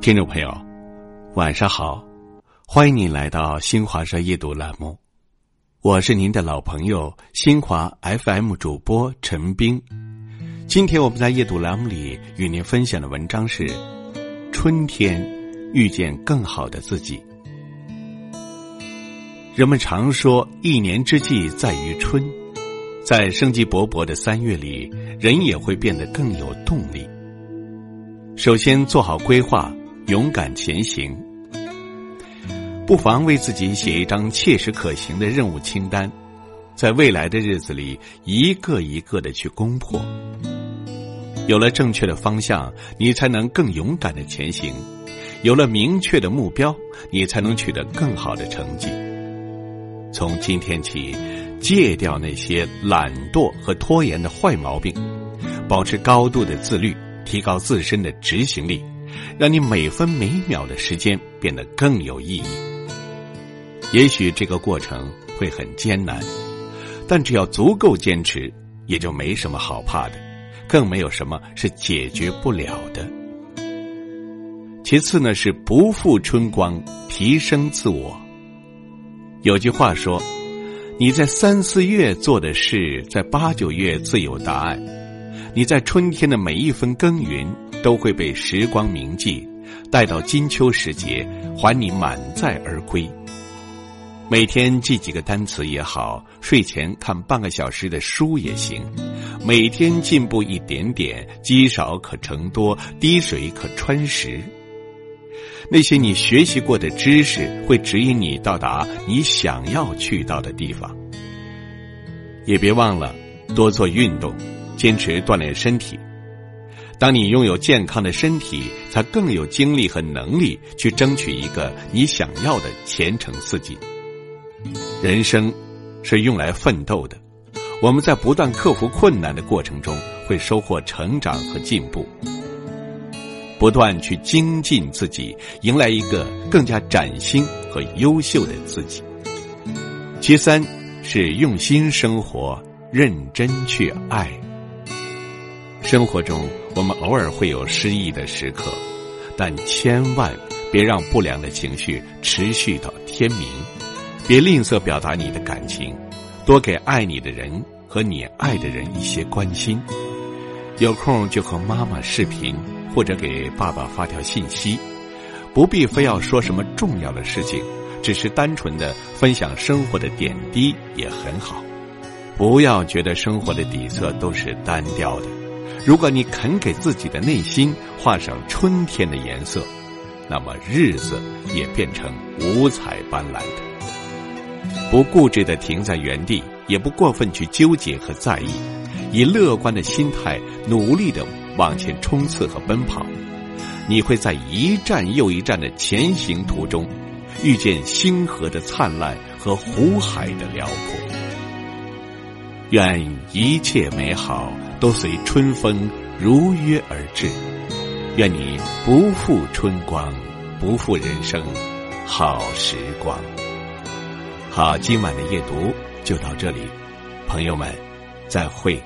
听众朋友，晚上好，欢迎你来到新华社夜读栏目，我是您的老朋友新华 FM 主播陈斌。今天我们在夜读栏目里与您分享的文章是《春天遇见更好的自己》。人们常说一年之计在于春，在生机勃勃的三月里，人也会变得更有动力。首先做好规划。勇敢前行，不妨为自己写一张切实可行的任务清单，在未来的日子里一个一个的去攻破。有了正确的方向，你才能更勇敢的前行；有了明确的目标，你才能取得更好的成绩。从今天起，戒掉那些懒惰和拖延的坏毛病，保持高度的自律，提高自身的执行力。让你每分每秒的时间变得更有意义。也许这个过程会很艰难，但只要足够坚持，也就没什么好怕的，更没有什么是解决不了的。其次呢，是不负春光，提升自我。有句话说：“你在三四月做的事，在八九月自有答案。”你在春天的每一分耕耘。都会被时光铭记，待到金秋时节，还你满载而归。每天记几个单词也好，睡前看半个小时的书也行。每天进步一点点，积少可成多，滴水可穿石。那些你学习过的知识，会指引你到达你想要去到的地方。也别忘了多做运动，坚持锻炼身体。当你拥有健康的身体，才更有精力和能力去争取一个你想要的前程似锦。人生是用来奋斗的，我们在不断克服困难的过程中，会收获成长和进步。不断去精进自己，迎来一个更加崭新和优秀的自己。其三是用心生活，认真去爱。生活中，我们偶尔会有失意的时刻，但千万别让不良的情绪持续到天明。别吝啬表达你的感情，多给爱你的人和你爱的人一些关心。有空就和妈妈视频，或者给爸爸发条信息。不必非要说什么重要的事情，只是单纯的分享生活的点滴也很好。不要觉得生活的底色都是单调的。如果你肯给自己的内心画上春天的颜色，那么日子也变成五彩斑斓的。不固执的停在原地，也不过分去纠结和在意，以乐观的心态努力的往前冲刺和奔跑，你会在一站又一站的前行途中，遇见星河的灿烂和湖海的辽阔。愿一切美好。都随春风如约而至，愿你不负春光，不负人生好时光。好，今晚的夜读就到这里，朋友们，再会。